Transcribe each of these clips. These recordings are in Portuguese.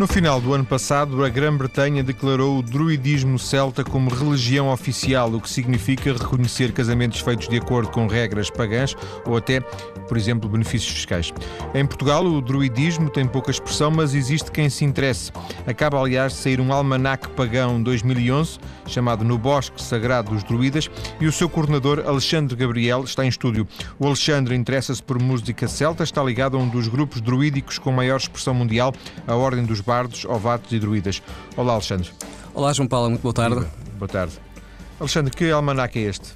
No final do ano passado, a Grã-Bretanha declarou o druidismo celta como religião oficial, o que significa reconhecer casamentos feitos de acordo com regras pagãs ou até, por exemplo, benefícios fiscais. Em Portugal, o druidismo tem pouca expressão, mas existe quem se interesse. Acaba, aliás, de sair um almanaque pagão 2011, chamado No Bosque Sagrado dos Druidas, e o seu coordenador, Alexandre Gabriel, está em estúdio. O Alexandre interessa-se por música celta, está ligado a um dos grupos druídicos com maior expressão mundial, a Ordem dos bardos, ovatos e druidas. Olá, Alexandre. Olá, João Paulo, muito boa tarde. Boa tarde. Alexandre, que almanac é este?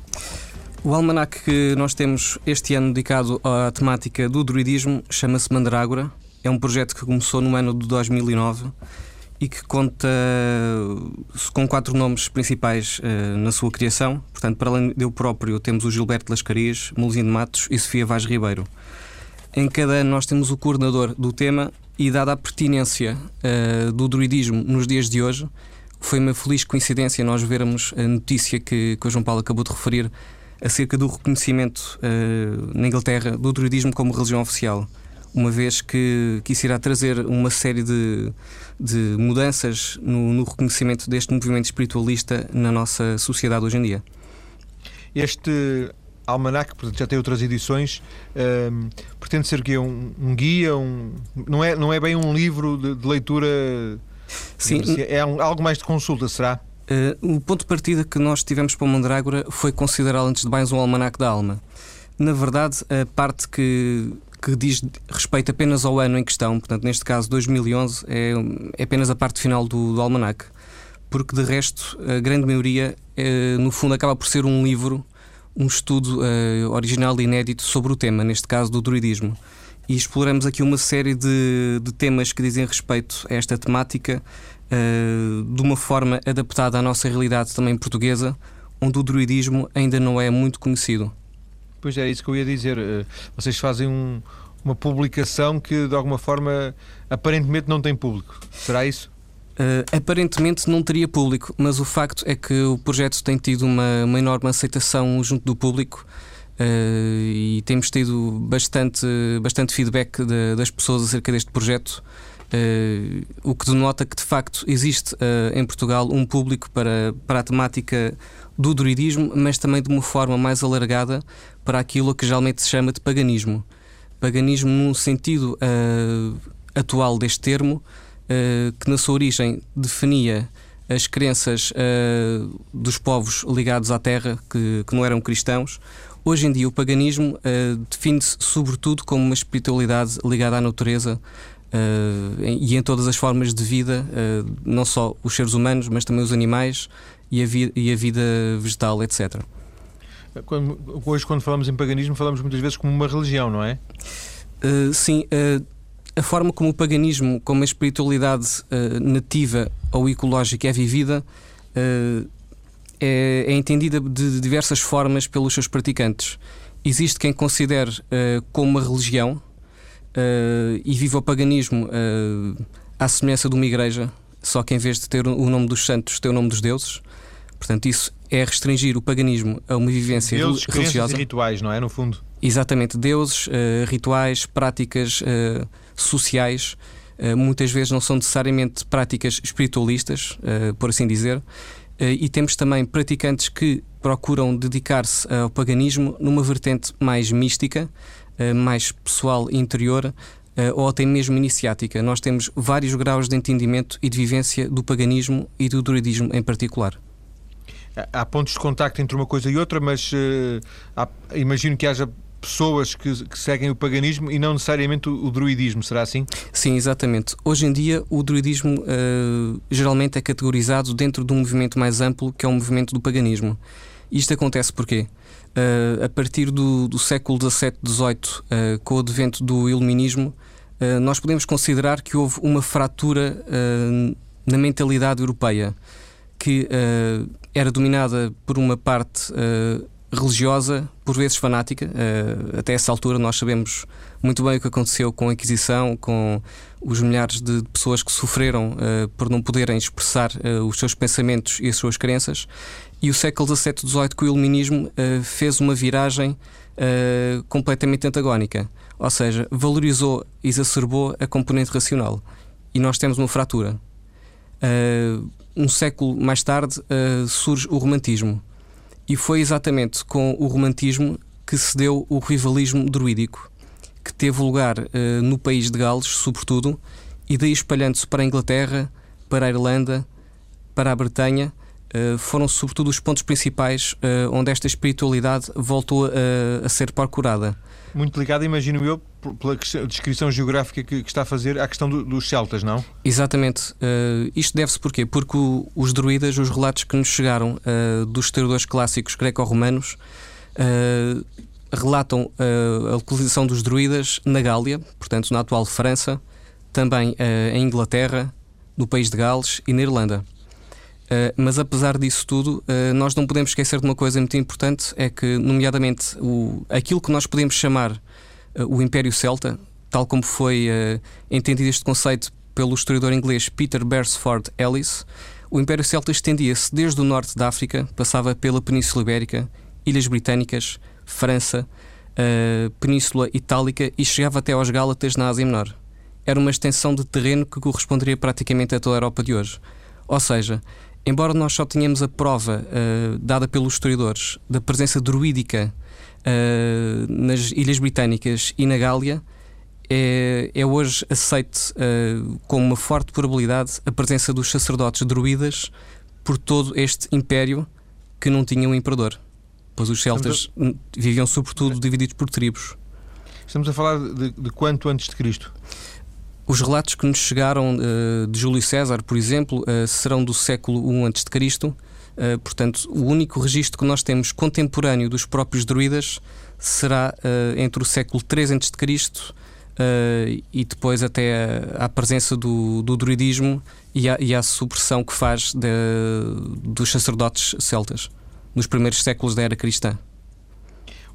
O almanac que nós temos este ano dedicado à temática do druidismo chama-se Mandrágora. É um projeto que começou no ano de 2009 e que conta com quatro nomes principais uh, na sua criação. Portanto, para além de eu próprio, temos o Gilberto Lascarias, Molizinho de Matos e Sofia Vaz Ribeiro. Em cada ano nós temos o coordenador do tema e dada a pertinência uh, do druidismo nos dias de hoje, foi uma feliz coincidência nós vermos a notícia que, que o João Paulo acabou de referir acerca do reconhecimento uh, na Inglaterra do druidismo como religião oficial, uma vez que, que isso irá trazer uma série de, de mudanças no, no reconhecimento deste movimento espiritualista na nossa sociedade hoje em dia. Este almanac, portanto já tem outras edições, um, pretende ser que um, um guia, um, não, é, não é bem um livro de, de leitura. Sim. Assim, é algo mais de consulta, será? Uh, o ponto de partida que nós tivemos para o Mandrágora foi considerá-lo antes de mais um almanac da alma. Na verdade, a parte que, que diz respeito apenas ao ano em questão, portanto, neste caso 2011, é, é apenas a parte final do, do almanac. Porque de resto, a grande maioria, é, no fundo, acaba por ser um livro um estudo uh, original e inédito sobre o tema, neste caso do druidismo. E exploramos aqui uma série de, de temas que dizem respeito a esta temática uh, de uma forma adaptada à nossa realidade também portuguesa, onde o druidismo ainda não é muito conhecido. Pois é, isso que eu ia dizer. Uh, vocês fazem um, uma publicação que de alguma forma aparentemente não tem público. Será isso? Uh, aparentemente não teria público, mas o facto é que o projeto tem tido uma, uma enorme aceitação junto do público uh, e temos tido bastante, bastante feedback de, das pessoas acerca deste projeto. Uh, o que denota que de facto existe em Portugal um público para, para a temática do druidismo, mas também de uma forma mais alargada para aquilo que geralmente se chama de paganismo. Paganismo num sentido atual deste termo, uh, que na sua origem definia as crenças uh, dos povos ligados à terra, que, que, não eram cristãos. Hoje em dia, o paganismo uh, define-se sobretudo como uma espiritualidade ligada à natureza e em todas as formas de vida, não só os seres humanos, mas também os animais e a, vi e a vida vegetal, etc. Quando, hoje, quando falamos em paganismo, falamos muitas vezes como uma religião, não é? Uh, sim, uh, a forma como o paganismo, como a espiritualidade uh, nativa ou ecológica é vivida, é, é, entendida de diversas formas pelos seus praticantes. Existe quem considere como uma religião e vive o paganismo à semelhança de uma igreja, só que em vez de ter o nome dos santos, tem o nome dos deuses. Portanto, isso é restringir o paganismo a uma vivência deuses, religiosa. e rituais, não é? No fundo. Exatamente, deuses, rituais, práticas sociais, eh, muitas vezes não são necessariamente práticas espiritualistas, por assim dizer, e temos também praticantes que procuram dedicar-se ao paganismo numa vertente mais mística, mais pessoal e interior, ou até mesmo iniciática. Nós temos vários graus de entendimento e de vivência do paganismo e do druidismo em particular. Há pontos de contacto entre uma coisa e outra, mas uh, há, imagino que haja pessoas que, que, seguem o paganismo e não necessariamente o, o, druidismo, será assim? Sim, exatamente. Hoje em dia, o druidismo uh, geralmente é categorizado dentro de um movimento mais amplo que é o movimento do paganismo. Isto acontece porquê? Uh, a partir do, do século XVII, XVIII, uh, com o advento do iluminismo, nós podemos considerar que houve uma fratura na mentalidade europeia que era dominada por uma parte religiosa, por vezes fanática. Até essa altura nós sabemos muito bem o que aconteceu com a Inquisição, com os milhares de pessoas que sofreram uh, por não poderem expressar uh, os seus pensamentos e as suas crenças. E o século XVII, XVIII, com o Iluminismo, fez uma viragem completamente antagónica. Ou seja, valorizou, exacerbou a componente racional. e nós temos uma fratura. Uh, um século mais tarde uh, surge o romantismo. E foi exatamente com o romantismo que se deu o rivalismo druídico, que teve lugar uh, no país de Gales, sobretudo, e daí espalhando-se para a Inglaterra, para a Irlanda, para a Bretanha, uh, foram sobretudo os pontos principais onde esta espiritualidade voltou a ser procurada muito ligada, imagino eu, pela descrição geográfica que, que está a fazer à questão do, dos celtas, não? Exatamente. Uh, isto deve-se porquê? Porque o, os druidas, os relatos que nos chegaram uh, dos historiadores clássicos greco-romanos, uh, relatam a localização dos druidas na Gália, portanto na atual França, também em Inglaterra, no país de Gales e na Irlanda. Uh, mas apesar disso tudo, nós não podemos esquecer de uma coisa muito importante: é que, nomeadamente, o, aquilo que nós podemos chamar o Império Celta, tal como foi entendido este conceito pelo historiador inglês Peter Beresford Ellis, o Império Celta estendia-se desde o norte da África, passava pela Península Ibérica, Ilhas Britânicas, França, Península Itálica e chegava até aos Gálatas na Ásia Menor. Era uma extensão de terreno que corresponderia praticamente a toda a Europa de hoje. Ou seja, embora nós só tenhamos a prova uh, dada pelos historiadores da presença druídica uh, nas Ilhas Britânicas e na Gália, é, é hoje aceite uh, como uma forte probabilidade a presença dos sacerdotes druidas por todo este império que não tinha um imperador. Pois os celtas a... viviam sobretudo divididos por tribos. Estamos a falar de, de quanto antes de Cristo? Os relatos que nos chegaram uh, de Júlio César, por exemplo, uh, serão do século I a.C. Uh, portanto, o único registro que nós temos contemporâneo dos próprios druidas será entre o século III a.C. Uh, e depois até a, a presença do, do druidismo e a, e supressão que faz de, dos sacerdotes celtas nos primeiros séculos da era cristã.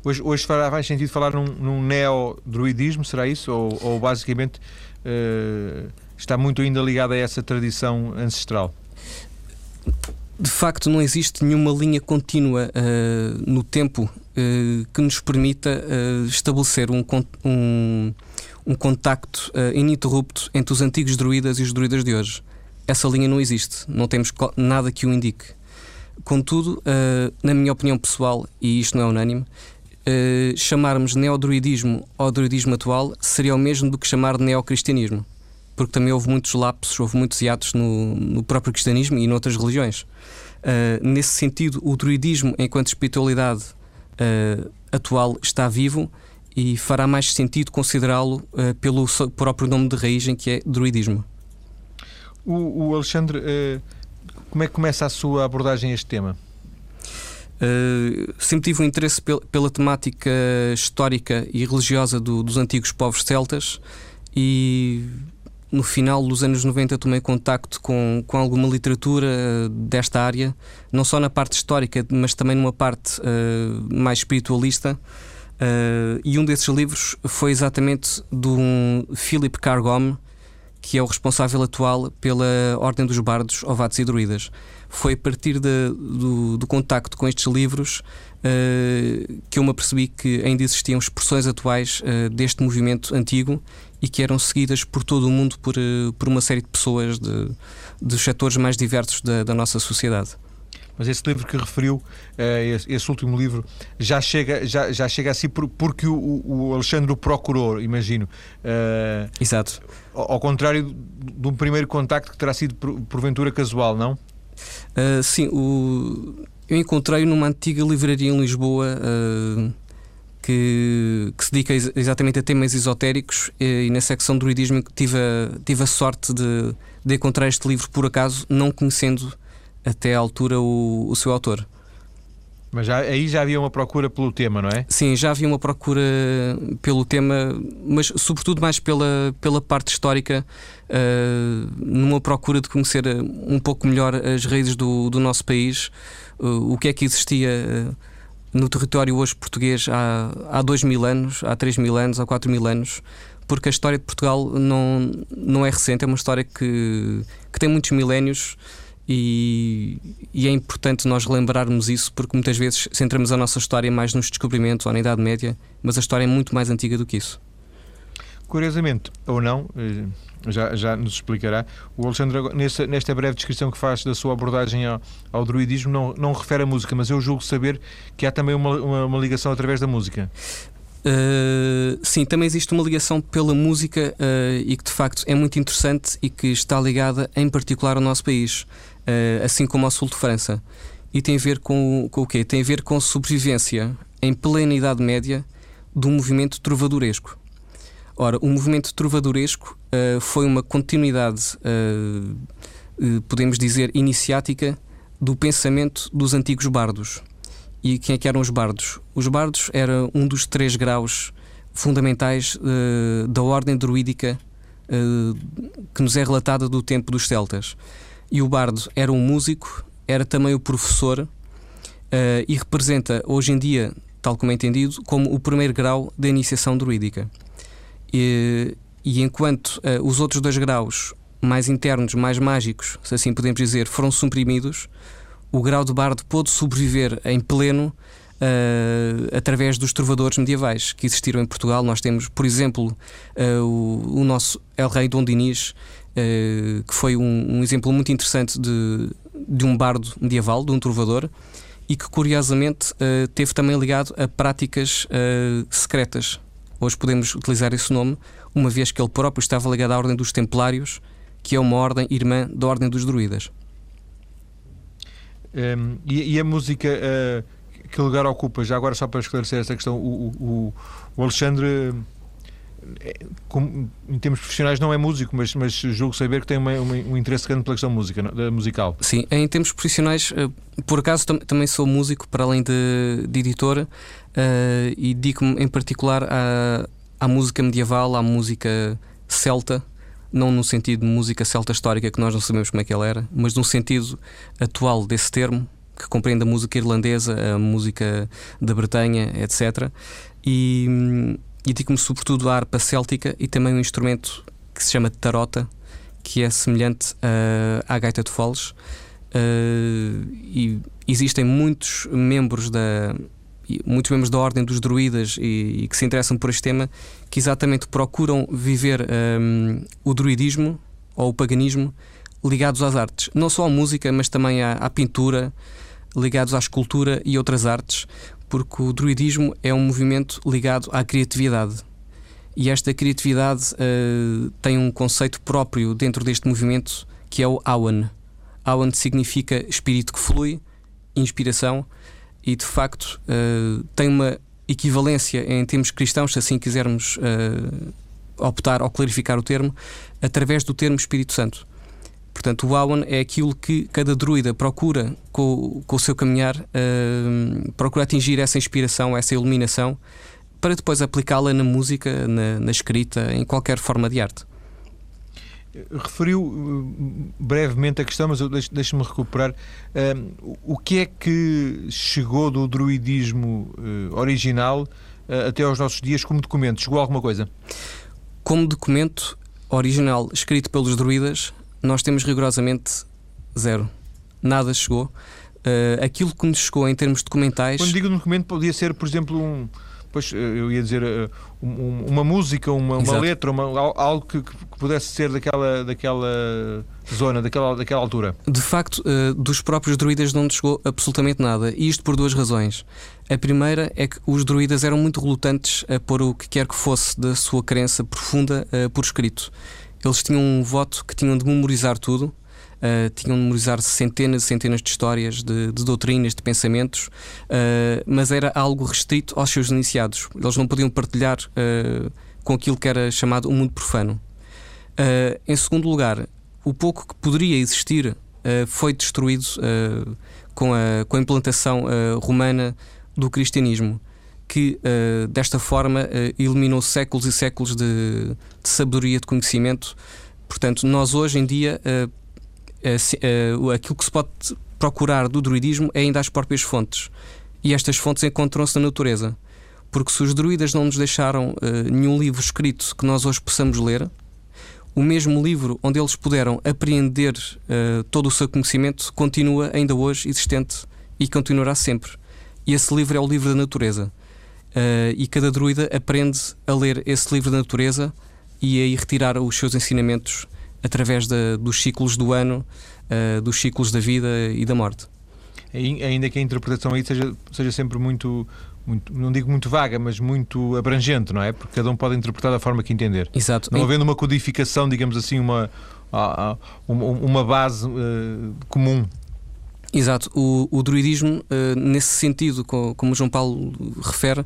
Hoje, hoje fará mais sentido falar num, num neo-druidismo, será isso? Ou, ou basicamente uh, está muito ainda ligado a essa tradição ancestral? De facto, não existe nenhuma linha contínua uh, no tempo uh, que nos permita estabelecer um, um, um contacto ininterrupto entre os antigos druidas e os druidas de hoje. Essa linha não existe, não temos nada que o indique. Contudo, na minha opinião pessoal, e isto não é unânime, uh, chamarmos neodruidismo ao druidismo atual seria o mesmo do que chamar de neocristianismo. Porque também houve muitos lapsos, houve muitos hiatos no, no próprio cristianismo e noutras religiões. Uh, nesse sentido, o druidismo, enquanto espiritualidade uh, atual, está vivo e fará mais sentido considerá-lo uh, pelo próprio nome de raiz, em que é druidismo. O, o Alexandre, como é que começa a sua abordagem a este tema? Uh, sempre tive um interesse pel pela temática histórica e religiosa do, dos antigos povos celtas e no final dos anos 90 tomei contacto com, com alguma literatura desta área, não só na parte histórica, mas também numa parte uh, mais espiritualista. Uh, e um desses livros foi exatamente de um Philip Cargom, que é o responsável atual pela Ordem dos Bardos, Ovatos e Druidas. Foi a partir de, do, do contacto com estes livros uh, que eu me apercebi que ainda existiam expressões atuais uh, deste movimento antigo e que eram seguidas por todo o mundo por, uh, por uma série de pessoas de, dos setores mais diversos da, da nossa sociedade. Mas esse livro que referiu, esse, esse, último livro, já chega, já, já chega assim porque o, o Alexandre o procurou, imagino. Exato. Ao, ao contrário de um primeiro contacto que terá sido porventura casual, não? Uh, sim, o, eu encontrei numa antiga livraria em Lisboa uh, que, que, se dedica exatamente a temas esotéricos e, e na secção do druidismo tive a, tive a sorte de, de encontrar este livro por acaso, não conhecendo até à altura o, o seu autor. Mas já, aí já havia uma procura pelo tema, não é? Sim, já havia uma procura pelo tema, mas sobretudo mais pela, pela parte histórica, uh, numa procura de conhecer um pouco melhor as raízes do, do nosso país, uh, o que é que existia no território hoje português há, há dois mil anos, há três mil anos, há quatro mil anos, porque a história de Portugal não, não é recente, é uma história que, que tem muitos milénios. E, e, é importante nós relembrarmos isso porque muitas vezes centramos a nossa história mais nos descobrimentos ou na Idade Média, mas a história é muito mais antiga do que isso. Curiosamente, ou não, eh, já, já nos explicará, o Alexandre, nesta, nesta breve descrição que faz da sua abordagem ao, ao druidismo, não, não refere a música, mas eu julgo saber que há também uma, uma, uma ligação através da música. Uh, sim, também existe uma ligação pela música uh, e que de facto é muito interessante e que está ligada em particular ao nosso país, assim como ao sul de França. E tem a ver com, com o quê? Tem a ver com a sobrevivência em plena Idade Média do movimento trovadoresco. Ora, o movimento trovadoresco foi uma continuidade, podemos dizer, iniciática do pensamento dos antigos bardos. E quem é que eram os bardos? Os bardos era um dos três graus fundamentais uh, da ordem druídica uh, que nos é relatada do tempo dos celtas. E o bardo era um músico, era também o professor uh, e representa hoje em dia, tal como é entendido, como o primeiro grau da iniciação druídica. E, e enquanto os outros dois graus mais internos, mais mágicos, se assim podemos dizer, foram suprimidos, o grau de bardo pôde sobreviver em pleno uh, através dos trovadores medievais que existiram em Portugal. Nós temos, por exemplo, uh, o, o, nosso El Rei Dom Dinis, uh, que foi um, um, exemplo muito interessante de, de um bardo medieval, de um trovador, e que curiosamente teve também ligado a práticas secretas. Hoje podemos utilizar esse nome, uma vez que ele próprio estava ligado à Ordem dos Templários, que é uma ordem irmã da Ordem dos Druidas. Um, e, e, a música, uh, que lugar ocupa? Já agora, só para esclarecer esta questão, o, o, o Alexandre, é, com, em termos profissionais, não é músico, mas, mas julgo saber que tem uma, uma, um interesse grande pela questão música, musical. Sim, em termos profissionais, uh, por acaso tam também sou músico, para além de, de uh, e dedico-me em particular à, à música medieval, à música celta não no sentido de música celta histórica que nós não sabemos como é que ela era, mas no sentido atual desse termo, que compreende a música irlandesa, a música da Bretanha, etc. E, e digo-me sobretudo a harpa céltica e também um instrumento que se chama tarota, que é semelhante uh, à gaita de foles. Uh, e existem muitos membros da, muitos membros da Ordem dos Druidas e, e, que se interessam por este tema, que exatamente procuram viver um, o druidismo ou o paganismo ligados às artes, não só à música, mas também à, à pintura, ligados à escultura e outras artes, porque o druidismo é um movimento ligado à criatividade. E esta criatividade uh, tem um conceito próprio dentro deste movimento que é o Awan. Awan significa espírito que flui, inspiração, e de facto uh, tem uma equivalência em termos cristãos, se assim quisermos uh, optar ou clarificar o termo, através do termo Espírito Santo. Portanto, o Awan é aquilo que cada druida procura com, com o seu caminhar, uh, procura atingir essa inspiração, essa iluminação, para depois aplicá-la na música, na, na escrita, em qualquer forma de arte. Referiu uh, brevemente a questão, mas deixe-me recuperar. Uh, o que é que chegou do druidismo uh, original até aos nossos dias como documento? Chegou alguma coisa? Como documento original escrito pelos druidas, nós temos rigorosamente zero. Nada chegou. aquilo que nos chegou em termos documentais. Quando digo documento, podia ser, por exemplo, um pois eu ia dizer uh, um, uma música, uma, uma letra, uma, algo que, que, pudesse ser daquela, daquela zona, daquela, daquela altura. De facto, uh, dos próprios druidas não chegou absolutamente nada. E isto por duas razões. A primeira é que os druidas eram muito relutantes a pôr o que quer que fosse da sua crença profunda uh, por escrito. Eles tinham um voto que tinham de memorizar tudo uh, tinham de memorizar centenas e centenas de histórias, de, de doutrinas, de pensamentos, uh, mas era algo restrito aos seus iniciados. Eles não podiam partilhar uh, com aquilo que era chamado o mundo profano. em segundo lugar, o pouco que poderia existir foi destruído com, a, com a implantação romana do cristianismo que uh, desta forma uh, eliminou séculos e séculos de, de, sabedoria, de conhecimento. Portanto, nós hoje em dia uh, aquilo que se pode procurar do druidismo é ainda as próprias fontes. E estas fontes encontram-se na natureza. Porque se os druidas não nos deixaram nenhum livro escrito que nós hoje possamos ler, o mesmo livro onde eles puderam apreender uh, todo o seu conhecimento continua ainda hoje existente e continuará sempre. E esse livro é o livro da natureza. Uh, e cada druida aprende a ler esse livro da natureza e aí retirar os seus ensinamentos através de, dos ciclos do ano, uh, dos ciclos da vida e da morte. Ainda que a interpretação aí seja, seja sempre muito, muito, não digo muito vaga, mas muito abrangente, não é? Porque cada um pode interpretar da forma que entender. Exato. Não havendo uma codificação, digamos assim, uma, uma base uh, comum. Exato. O, o druidismo, uh, nesse sentido, como o João Paulo refere,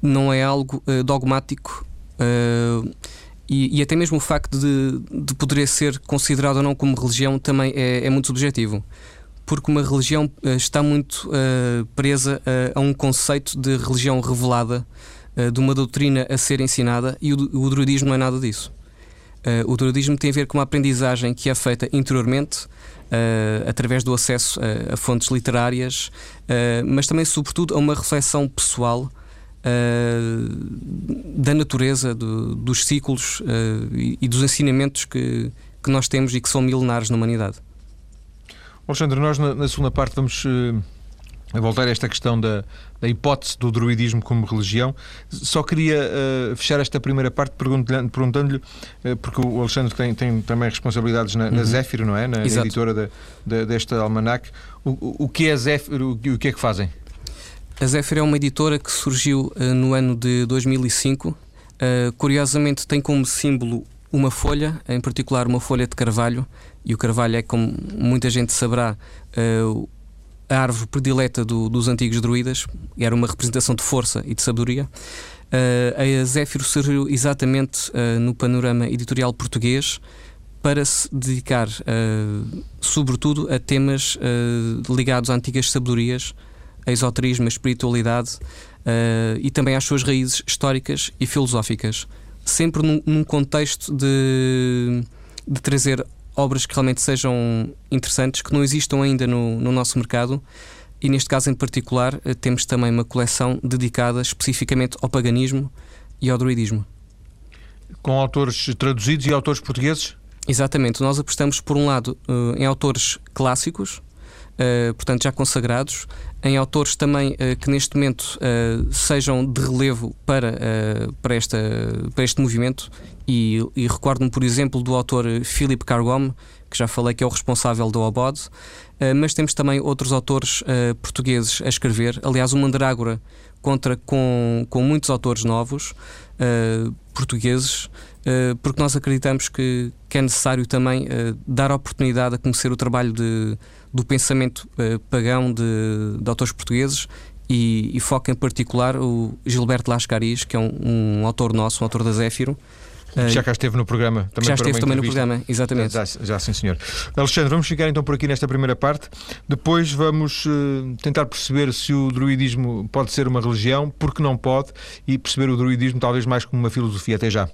não é algo uh, dogmático. E, e, até mesmo o facto de, de poder ser considerado ou não como religião também é, é muito subjetivo porque uma religião uh, está muito uh, presa uh, a um conceito de religião revelada, de uma doutrina a ser ensinada, e o, o druidismo não é nada disso. o druidismo tem a ver com uma aprendizagem que é feita interiormente, através do acesso a, a fontes literárias, mas também, sobretudo, a uma reflexão pessoal. da natureza, do, dos ciclos e, e, dos ensinamentos que, que nós temos e que são milenares na humanidade. Alexandre, nós na, na segunda parte vamos uh, voltar a esta questão da, da, hipótese do druidismo como religião. Só queria uh, fechar esta primeira parte perguntando-lhe, perguntando uh, porque o Alexandre tem, tem também responsabilidades na, na uhum. Zéfiro, não é? Na, na editora da, da, desta almanac. O, o que é Zéfiro? O que é que fazem? A Zéfiro é uma editora que surgiu no ano de 2005. curiosamente, tem como símbolo uma folha, em particular uma folha de carvalho, e o carvalho é, como muita gente saberá, uh, a árvore predileta do, dos antigos druidas, era uma representação de força e de sabedoria. Uh, a Zéfiro surgiu exatamente uh, no panorama editorial português para se dedicar, sobretudo, a temas ligados a antigas sabedorias, a esoterismo, a espiritualidade e também às suas raízes históricas e filosóficas sempre num, num contexto de, de trazer obras que realmente sejam interessantes, que não existam ainda no, no nosso mercado. E neste caso em particular, eh, temos também uma coleção dedicada especificamente ao paganismo e ao druidismo. Com autores traduzidos e autores portugueses? Exatamente. Nós apostamos, por um lado, eh, em autores clássicos, uh, portanto já consagrados, em autores também que neste momento sejam de relevo para, para, esta, para este movimento. E, e recordo-me, por exemplo, do autor Philip Cargom, que já falei que é o responsável do Obod, mas temos também outros autores portugueses a escrever. Aliás, o Mandrágora contra com, com muitos autores novos portugueses porque nós acreditamos que, que é necessário também dar oportunidade a conhecer o trabalho de, do pensamento pagão de, de, autores portugueses e, e foca em particular o Gilberto Lascaris, que é um, um autor nosso, um autor da Zéfiro. Já cá esteve no programa também. Já esteve também no programa, exatamente. Já, já, sim, senhor. Alexandre, vamos ficar então por aqui nesta primeira parte. Depois vamos uh, tentar perceber se o druidismo pode ser uma religião, porque não pode, e perceber o druidismo talvez mais como uma filosofia. Até já.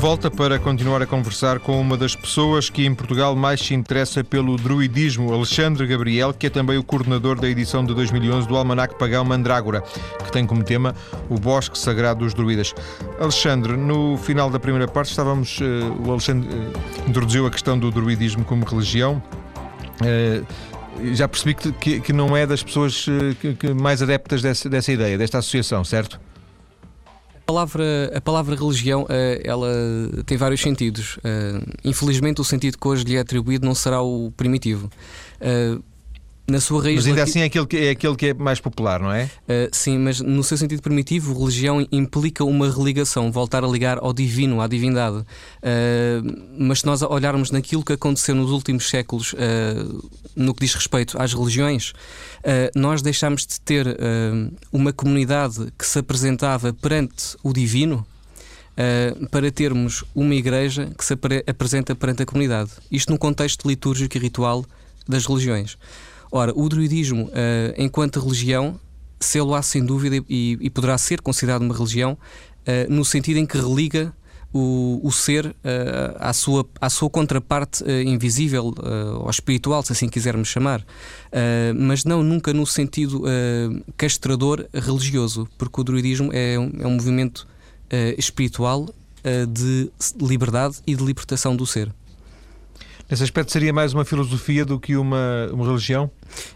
Volta para continuar a conversar com uma das pessoas que em Portugal mais se interessa pelo druidismo, Alexandre Gabriel, que é também o coordenador da edição de 2011 do Almanac Pagão Mandrágora, que tem como tema o Bosque Sagrado dos Druidas. Alexandre, no final da primeira parte estávamos. Uh, o Alexandre uh, introduziu a questão do druidismo como religião. Uh, já percebi que, que, que, não é das pessoas que, que mais adeptas dessa, dessa ideia, desta associação, certo? Palavra, a palavra religião eh, ela tem vários sentidos. Eh, infelizmente, o sentido que hoje lhe é atribuído não será o primitivo. Na sua raiz. Mas ainda assim é aquele, que, é aquele que é mais popular, não é? Uh, sim, mas no seu sentido primitivo, religião implica uma religação, voltar a ligar ao divino, à divindade. Uh, mas se nós olharmos naquilo que aconteceu nos últimos séculos, uh, no que diz respeito às religiões, nós deixámos de ter uma comunidade que se apresentava perante o divino. Uh, para termos uma igreja que se apresenta perante a comunidade. Isto num contexto litúrgico e ritual das religiões. Ora, o druidismo, uh, enquanto religião, sê-lo-á sem dúvida e, e, poderá ser considerado uma religião uh, no sentido em que religa o, o ser uh, à, sua, à sua contraparte uh, invisível uh, ou espiritual, se assim quisermos chamar, mas não nunca no sentido castrador religioso, porque o druidismo é um, é um movimento espiritual de liberdade e de libertação do ser. Nesse aspecto seria mais uma filosofia do que uma, uma religião?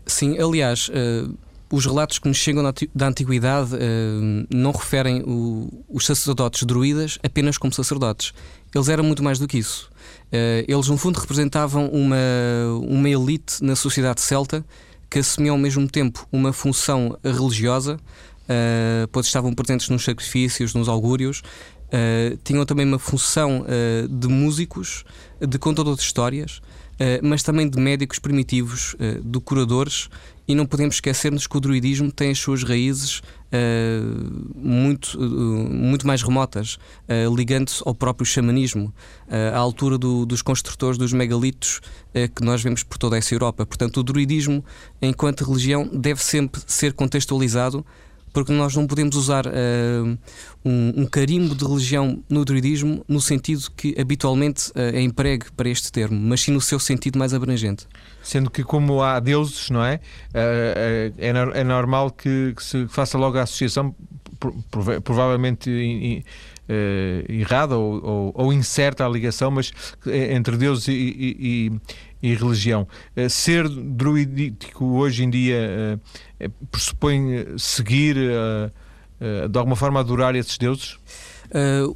Sim, aliás, uh, os relatos que nos chegam da antiguidade não referem o, os sacerdotes druidas apenas como sacerdotes. Eles eram muito mais do que isso. eles, no fundo, representavam uma, uma elite na sociedade celta que assumia ao mesmo tempo uma função religiosa, uh, pois estavam presentes nos sacrifícios, nos augúrios, uh, tinham também uma função uh, de músicos, de contadores de histórias, mas também de médicos primitivos, de curadores, e não podemos esquecer-nos que o druidismo tem as suas raízes uh, muito, uh, muito mais remotas, uh, ligando-se ao próprio xamanismo, à altura do, dos construtores dos megalitos que nós vemos por toda essa Europa. Portanto, o druidismo, enquanto religião, deve sempre ser contextualizado porque nós não podemos usar uh, um, um, carimbo de religião no druidismo no sentido que habitualmente uh, é empregue para este termo, mas sim no seu sentido mais abrangente. Sendo que, como há deuses, não é? Uh, é, é, normal que, que, se faça logo a associação, provavelmente. errada ou, ou, ou, incerta a ligação, mas entre Deus e, e, e religião. Eh, ser druídico hoje em dia eh, eh, pressupõe seguir, de alguma forma, adorar esses deuses? Uh,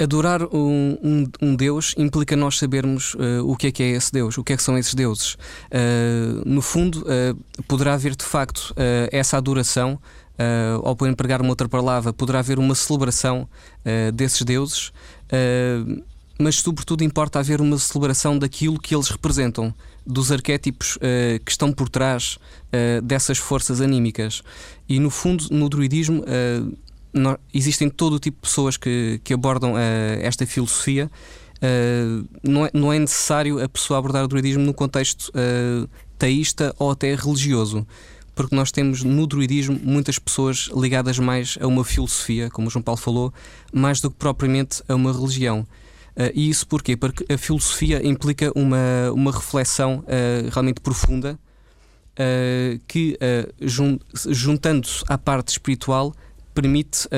adorar um, um, um, Deus implica nós sabermos uh, o que é que é esse Deus, o que é que são esses deuses. Uh, no fundo, poderá haver de facto essa adoração. Uh, ou por empregar uma outra palavra, poderá haver uma celebração desses deuses, mas sobretudo importa haver uma celebração daquilo que eles representam, dos arquétipos uh, que estão por trás uh, dessas forças anímicas. E no fundo, no druidismo, uh, existem todo o tipo de pessoas que, que abordam esta filosofia. não, é, não é necessário a pessoa abordar o druidismo no contexto teísta ou até religioso porque nós temos no druidismo muitas pessoas ligadas mais a uma filosofia, como o João Paulo falou, mais do que propriamente a uma religião. Uh, e isso porquê? Porque a filosofia implica uma, uma reflexão uh, realmente profunda uh, que, jun juntando-se à parte espiritual, permite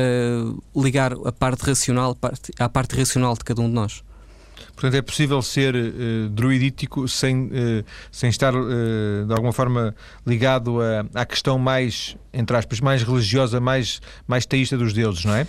ligar a parte racional à parte racional de cada um de nós. Portanto, é possível ser uh, druidítico sem, uh, sem estar, uh, de alguma forma, ligado a, à questão mais, entre aspas, mais religiosa, mais, mais teísta dos deuses, não é?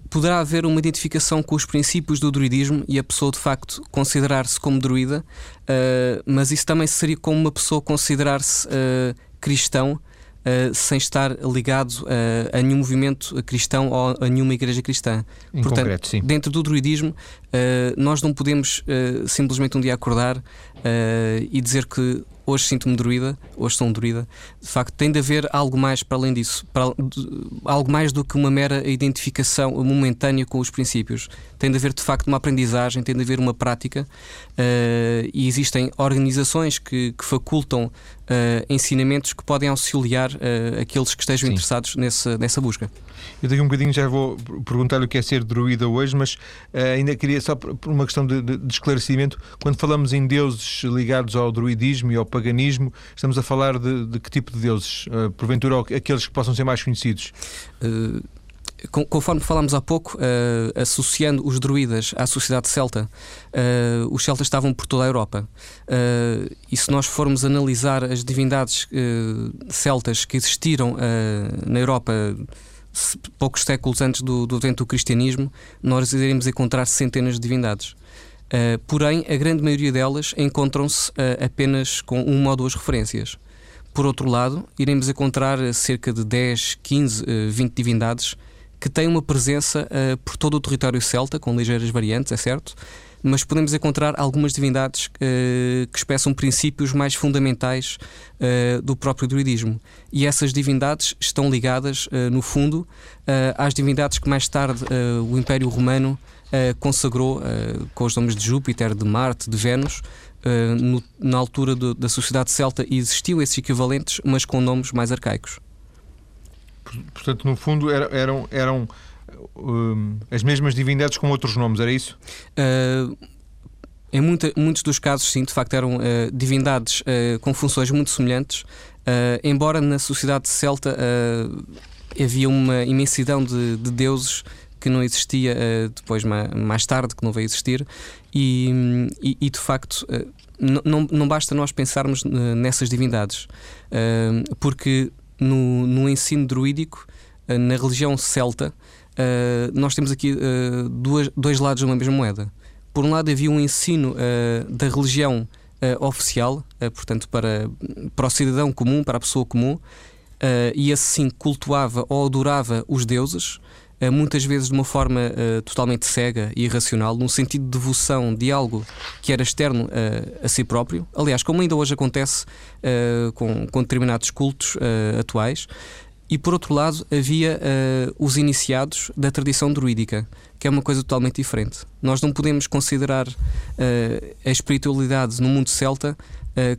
Poderá haver uma identificação com os princípios do druidismo e a pessoa de facto considerar-se como druida, uh, mas isso também seria como uma pessoa considerar-se uh, cristão. Uh, sem estar ligado a nenhum movimento cristão ou a nenhuma igreja cristã. Em Portanto, concreto, dentro do druidismo, nós não podemos simplesmente um dia acordar e dizer que hoje sinto-me druida, hoje sou um druida. De facto, tem de haver algo mais para além disso, para, algo mais do que uma mera identificação momentânea com os princípios. Tem de haver, de facto, uma aprendizagem, tem de haver uma prática uh, e existem organizações que, que facultam uh, ensinamentos que podem auxiliar uh, aqueles que estejam Sim. interessados nessa, nessa busca. Eu daqui um bocadinho já vou perguntar-lhe o que é ser druida hoje, mas ainda queria, só por uma questão de, de, de esclarecimento, quando falamos em deuses ligados ao druidismo e ao paganismo, estamos a falar de, de que tipo de deuses? Uh, porventura aqueles que possam ser mais conhecidos? Uh, conforme falámos há pouco, uh, associando os druidas à sociedade celta, uh, os celtas estavam por toda a Europa. Uh, e se nós formos analisar as divindades celtas que existiram na Europa poucos séculos antes do, do do cristianismo, nós iremos encontrar centenas de divindades. Uh, porém, a grande maioria delas encontram-se uh, apenas com uma ou duas referências. Por outro lado, iremos encontrar cerca de 10, 15, uh, 20 divindades que têm uma presença por todo o território celta, com ligeiras variantes, é certo, mas podemos encontrar algumas divindades que expressam princípios mais fundamentais do próprio druidismo. E essas divindades estão ligadas, no fundo, às divindades que mais tarde o Império Romano consagrou com os nomes de Júpiter, de Marte, de Vênus. No, na altura do, da sociedade celta existiam esses equivalentes, mas com nomes mais arcaicos. Portanto, no fundo, eram, eram um, as mesmas divindades com outros nomes, era isso? em muita, muitos dos casos, sim, de facto, eram divindades com funções muito semelhantes, embora na sociedade celta havia uma imensidão de, de deuses que não existia uh, depois mais tarde, que não veio existir, e, e, e de facto uh, não, não basta nós pensarmos nessas divindades, porque no, no ensino druídico, na religião celta, nós temos aqui duas, dois lados de uma mesma moeda. Por um lado, havia um ensino da religião oficial, portanto, para, para o cidadão comum, para a pessoa comum, e assim cultuava ou adorava os deuses, eh, muitas vezes de uma forma uh, totalmente cega e irracional, num sentido de devoção de algo que era externo uh, a si próprio. Aliás, como ainda hoje acontece uh, com, com, determinados cultos atuais. E por outro lado, havia os iniciados da tradição druídica, que é uma coisa totalmente diferente. Nós não podemos considerar a espiritualidade no mundo celta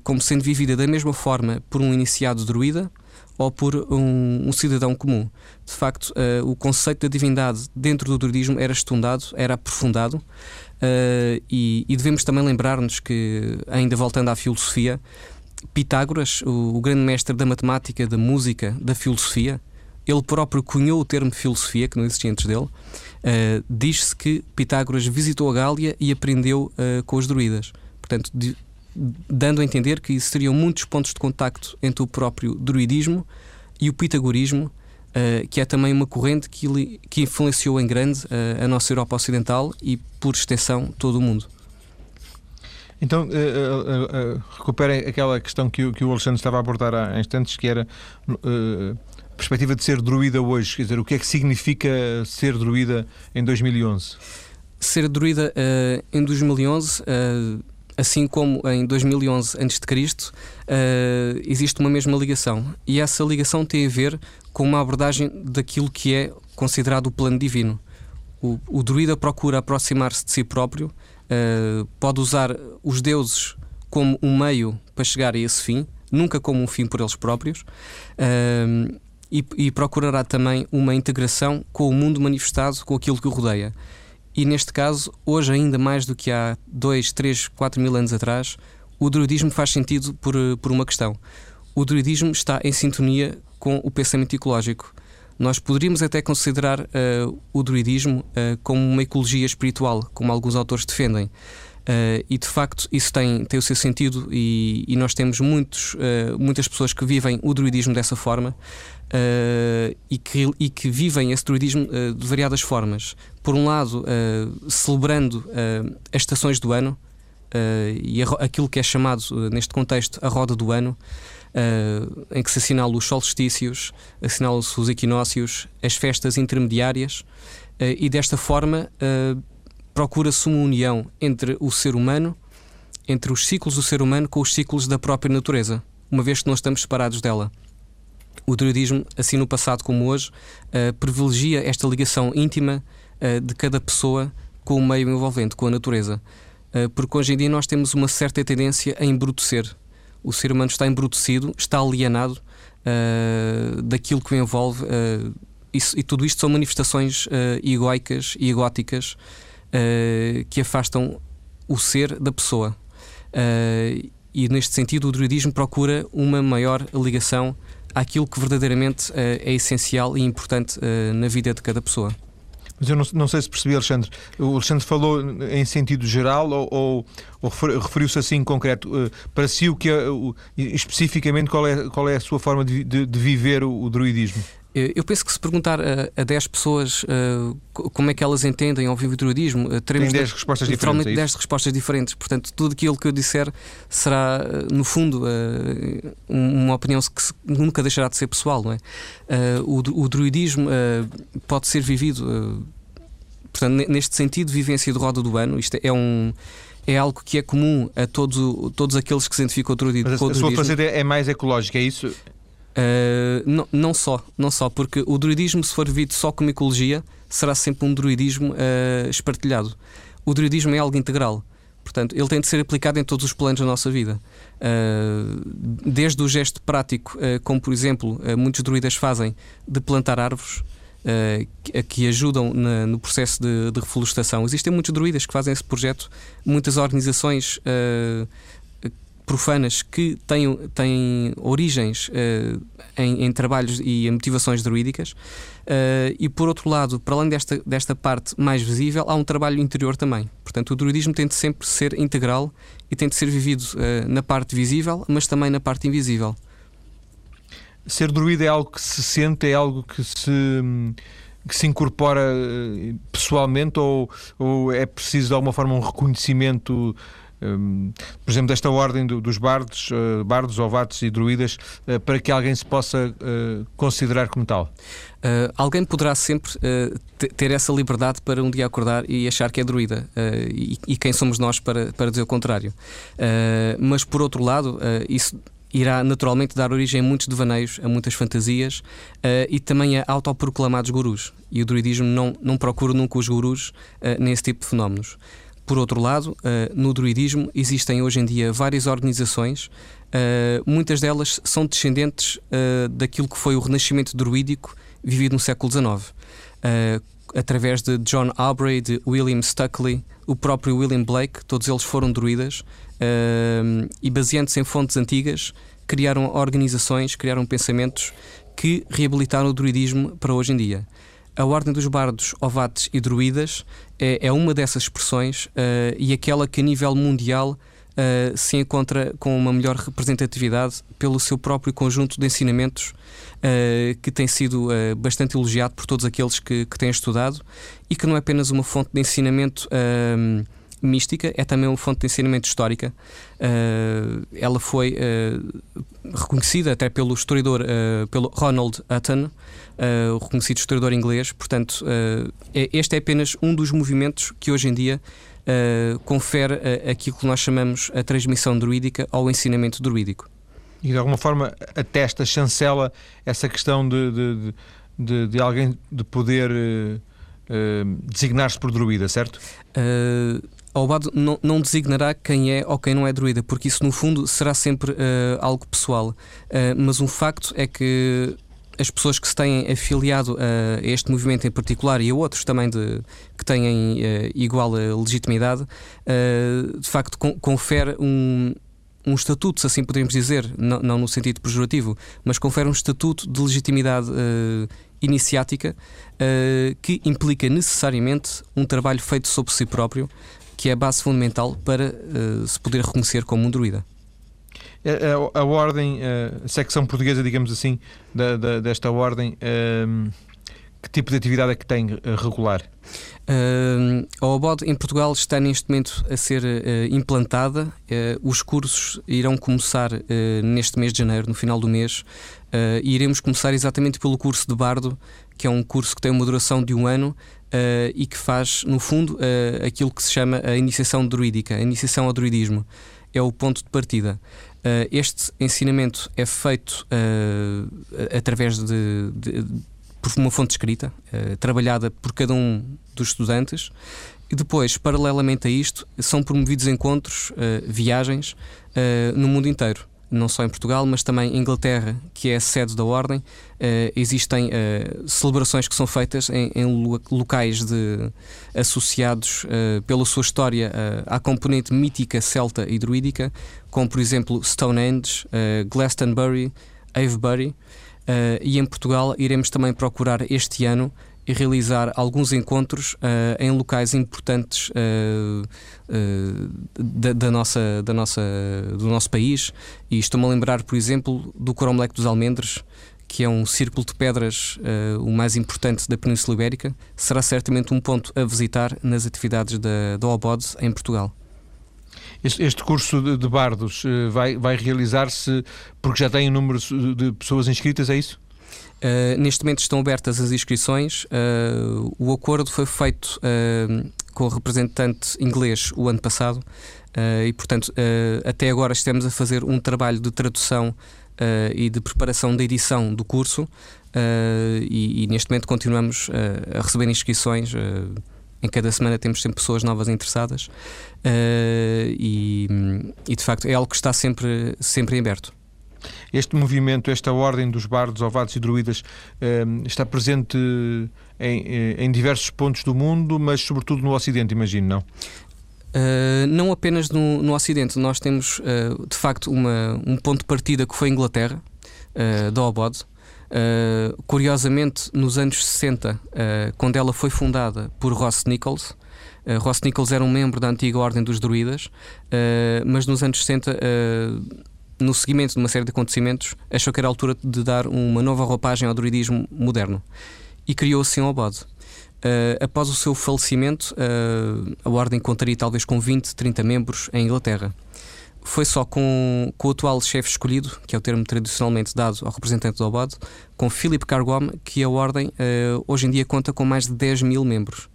como sendo vivida da mesma forma por um iniciado druida ou por um, um cidadão comum. De facto, uh, o conceito da divindade dentro do druidismo era estudado, era aprofundado, uh, e, e, devemos também lembrar-nos que, ainda voltando à filosofia, Pitágoras, o, o, grande mestre da matemática, da música, da filosofia, ele próprio cunhou o termo filosofia, que não existia antes dele. Uh, Diz-se que Pitágoras visitou a Gália e aprendeu com os druidas. Portanto, de, dando a entender que existiriam muitos pontos de contacto entre o próprio druidismo e o pitagorismo, uh, que é também uma corrente que, que influenciou em grande uh, a nossa Europa Ocidental e, por extensão, todo o mundo. Então, uh, uh, recupera aquela questão que, que, o Alexandre estava a abordar há instantes, que era a perspectiva de ser druida hoje. Quer dizer, o que é que significa ser druida em 2011? Ser druida em 2011 assim como em 2011 a.C., uh, existe uma mesma ligação. E essa ligação tem a ver com uma abordagem daquilo que é considerado o plano divino. O, o druida procura aproximar-se de si próprio, uh, pode usar os deuses como um meio para chegar a esse fim, nunca como um fim por eles próprios. Uh, e, e procurará também uma integração com o mundo manifestado, com aquilo que o rodeia. E neste caso, hoje ainda mais do que há 2, 3, 4 mil anos atrás, o druidismo faz sentido por, por uma questão. O druidismo está em sintonia com o pensamento ecológico. Nós poderíamos até considerar uh, o druidismo uh, como uma ecologia espiritual, como alguns autores defendem. Uh, e de facto isso tem, tem o seu sentido, e, e nós temos muitos, muitas pessoas que vivem o druidismo dessa forma uh, e, que, e que vivem esse druidismo uh, de variadas formas. Por um lado, uh, celebrando as estações do ano e a, aquilo que é chamado, neste contexto, a roda do ano. Em que se assinalam os solstícios, assinalam-se os equinócios, as festas intermediárias, e desta forma procura-se uma união entre o ser humano, entre os ciclos do ser humano com os ciclos da própria natureza, uma vez que nós estamos separados dela. O druidismo, assim no passado como hoje, uh, privilegia esta ligação íntima uh, de cada pessoa com o meio envolvente, com a natureza. Uh, porque hoje em dia nós temos uma certa tendência a embrutecer. O ser humano está embrutecido, está alienado daquilo que o envolve. Isso, e tudo isto são manifestações uh, egoicas e egóticas que afastam o ser da pessoa. e neste sentido, o druidismo procura uma maior ligação àquilo que verdadeiramente uh, é essencial e importante uh, na vida de cada pessoa. Mas eu não, não, sei se percebi, Alexandre. O Alexandre falou em sentido geral ou, ou, ou referiu-se assim em concreto? Uh, para si, o que é, especificamente, qual é, qual é a sua forma de, de, de viver o, o druidismo? Eh, eu penso que se perguntar a, a 10 pessoas uh, como é que elas entendem ao vivo o druidismo, uh, teremos 10 respostas diferentes, 10 é respostas diferentes. Portanto, tudo aquilo que eu disser será, no fundo, uh, uma opinião que nunca deixará de ser pessoal. Não é? O, o, druidismo pode ser vivido, portanto, neste sentido, vivência de roda do ano. Isto é um é algo que é comum a todos, todos aqueles que se identificam com o druidismo. Mas a, a sua é mais ecológica, é isso? Uh, não, não só, não só, porque o druidismo, se for visto só como ecologia, será sempre um druidismo uh, espartilhado. O druidismo é algo integral. Portanto, ele tem de ser aplicado em todos os planos da nossa vida. Uh, desde o gesto prático, como por exemplo, muitos druidas fazem, de plantar árvores que, que, ajudam na, no processo de, de, reflorestação. Existem muitos druidas que fazem esse projeto, muitas organizações profanas que têm, têm origens uh, em, em, trabalhos e motivações druídicas, uh, e por outro lado, para além desta, desta parte mais visível, há um trabalho interior também. Portanto, o druidismo tem de sempre ser integral e tem de ser vivido uh, na parte visível, mas também na parte invisível. Ser druida é algo que se sente, é algo que se que se incorpora pessoalmente ou, ou é preciso de alguma forma um reconhecimento por exemplo, desta ordem do, dos bardos, uh, bardos, ovatos e druidas, uh, para que alguém se possa uh, considerar como tal? alguém poderá sempre ter essa liberdade para um dia acordar e achar que é druida. E, e, quem somos nós para, para dizer o contrário? mas, por outro lado, isso irá naturalmente dar origem a muitos devaneios, a muitas fantasias uh, e também a autoproclamados gurus. E o druidismo não, não procura nunca os gurus uh, nesse tipo de fenómenos. Por outro lado, eh, no druidismo existem hoje em dia várias organizações, eh, muitas delas são descendentes eh, daquilo que foi o renascimento druídico vivido no século XIX. Através de John Aubrey, de William Stuckley, o próprio William Blake, todos eles foram druidas e, baseando-se em fontes antigas, criaram organizações, criaram pensamentos que reabilitaram o druidismo para hoje em dia. A Ordem dos Bardos, Ovates e Druidas é, é uma dessas expressões uh, e aquela que a nível mundial uh, se encontra com uma melhor representatividade pelo seu próprio conjunto de ensinamentos uh, que tem sido bastante elogiado por todos aqueles que, que, têm estudado e que não é apenas uma fonte de ensinamento mística, é também uma fonte de ensinamento histórica. Uh, ela foi uh, reconhecida até pelo historiador, uh, pelo Ronald Hutton, o reconhecido historiador inglês. Portanto, é, este é apenas um dos movimentos que hoje em dia confere aquilo que nós chamamos a transmissão druídica ao ensinamento druídico. E de alguma forma atesta, chancela essa questão de, de, de, de alguém de poder designar-se por druida, certo? Uh, Obado não, não, designará quem é ou quem não é druida, porque isso no fundo será sempre uh, algo pessoal. Uh, mas um facto é que as pessoas que se têm afiliado a este movimento em particular e a outros também de, que têm uh, igual legitimidade, de facto confere um, um estatuto, se assim podemos dizer, não, no sentido pejorativo, mas confere um estatuto de legitimidade iniciática que implica necessariamente um trabalho feito sobre si próprio que é a base fundamental para uh, se poder reconhecer como um druida. A, é, é, a ordem, eh, a secção portuguesa, digamos assim, da, da, desta ordem, um, que tipo de atividade é que tem uh, regular? Uh, a OBOD em Portugal está neste momento a ser uh, implantada. Uh, os cursos irão começar neste mês de janeiro, no final do mês, e iremos começar exatamente pelo curso de Bardo, que é um curso que tem uma duração de um ano e que faz, no fundo, aquilo que se chama a iniciação druídica, a iniciação ao druidismo. É o ponto de partida. Uh, este ensinamento é feito através de, de, por uma fonte escrita, trabalhada por cada um dos estudantes, e depois, paralelamente a isto, são promovidos encontros, viagens no mundo inteiro não só em Portugal, mas também em Inglaterra, que é a sede da Ordem. Uh, existem uh, celebrações que são feitas em, em locais de, associados uh, pela sua história à componente mítica celta e druídica, como por exemplo Stonehenge, Glastonbury, Avebury. e em Portugal iremos também procurar este ano e realizar alguns encontros uh, em locais importantes uh, uh, da, da, nossa, da nossa, do nosso país. E estou-me a lembrar, por exemplo, do Coromleque dos Almendres, que é um círculo de pedras o mais importante da Península Ibérica. Será certamente um ponto a visitar nas atividades da, da em Portugal. Este, curso de, de bardos vai, vai realizar-se porque já tem um número de pessoas inscritas, é isso? Uh, neste momento estão abertas as inscrições. Uh, o acordo foi feito uh, com o representante inglês o ano passado e, portanto, até agora estamos a fazer um trabalho de tradução e de preparação da edição do curso. E, e, neste momento continuamos a receber inscrições. em cada semana temos sempre pessoas novas interessadas e, e, de facto é algo que está sempre, sempre em aberto. Este movimento, esta ordem dos bardos, ovados e druidas ehm, está presente em, eh, em diversos pontos do mundo, mas sobretudo no Ocidente, imagino, não? Uh, não apenas no, no Ocidente, nós temos uh, de facto uma, um ponto de partida que foi a Inglaterra, uh, da Obod. curiosamente, nos anos 60, quando ela foi fundada por Ross Nichols, Ross Nichols era um membro da antiga Ordem dos Druidas, mas nos anos 60 no seguimento de uma série de acontecimentos, achou que era a altura de dar uma nova roupagem ao druidismo moderno e criou assim o Obod. Uh, após o seu falecimento, uh, a Ordem contaria talvez com 20, 30 membros em Inglaterra. Foi só com, com o atual chefe escolhido, que é o termo tradicionalmente dado ao representante do Obod, com Philip Cargom, que a Ordem uh, hoje em dia conta com mais de 10 mil membros.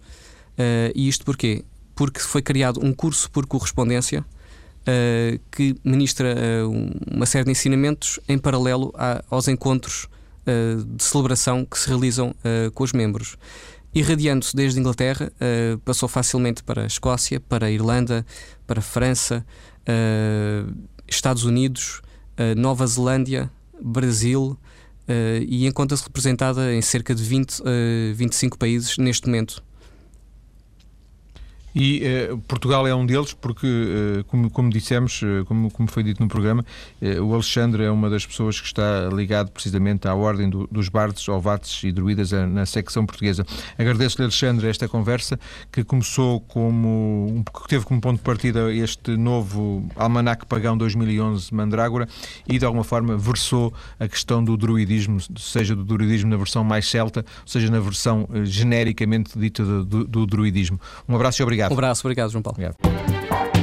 e isto porquê? Porque foi criado um curso por correspondência que ministra uma série de ensinamentos em paralelo a, aos encontros de celebração que se realizam com os membros irradiando-se desde Inglaterra, uh, passou facilmente para a Escócia, para a Irlanda, para a França, uh, Estados Unidos, uh, Nova Zelândia, Brasil e encontra-se representada em cerca de 20, 25 países neste momento. E uh, Portugal é um deles porque, uh, como, como dissemos, uh, como, como foi dito no programa, o Alexandre é uma das pessoas que está ligado precisamente à ordem do, dos bardos, ovates e druidas na secção portuguesa. Agradeço-lhe, Alexandre, esta conversa que começou como, que teve como ponto de partida este novo Almanac Pagão 2011 Mandrágora e de alguma forma versou a questão do druidismo, seja do druidismo na versão mais celta, seja na versão genericamente dita do, do, do druidismo. Um abraço e obrigado. Um abraço, obrigado, João Paulo. Obrigado.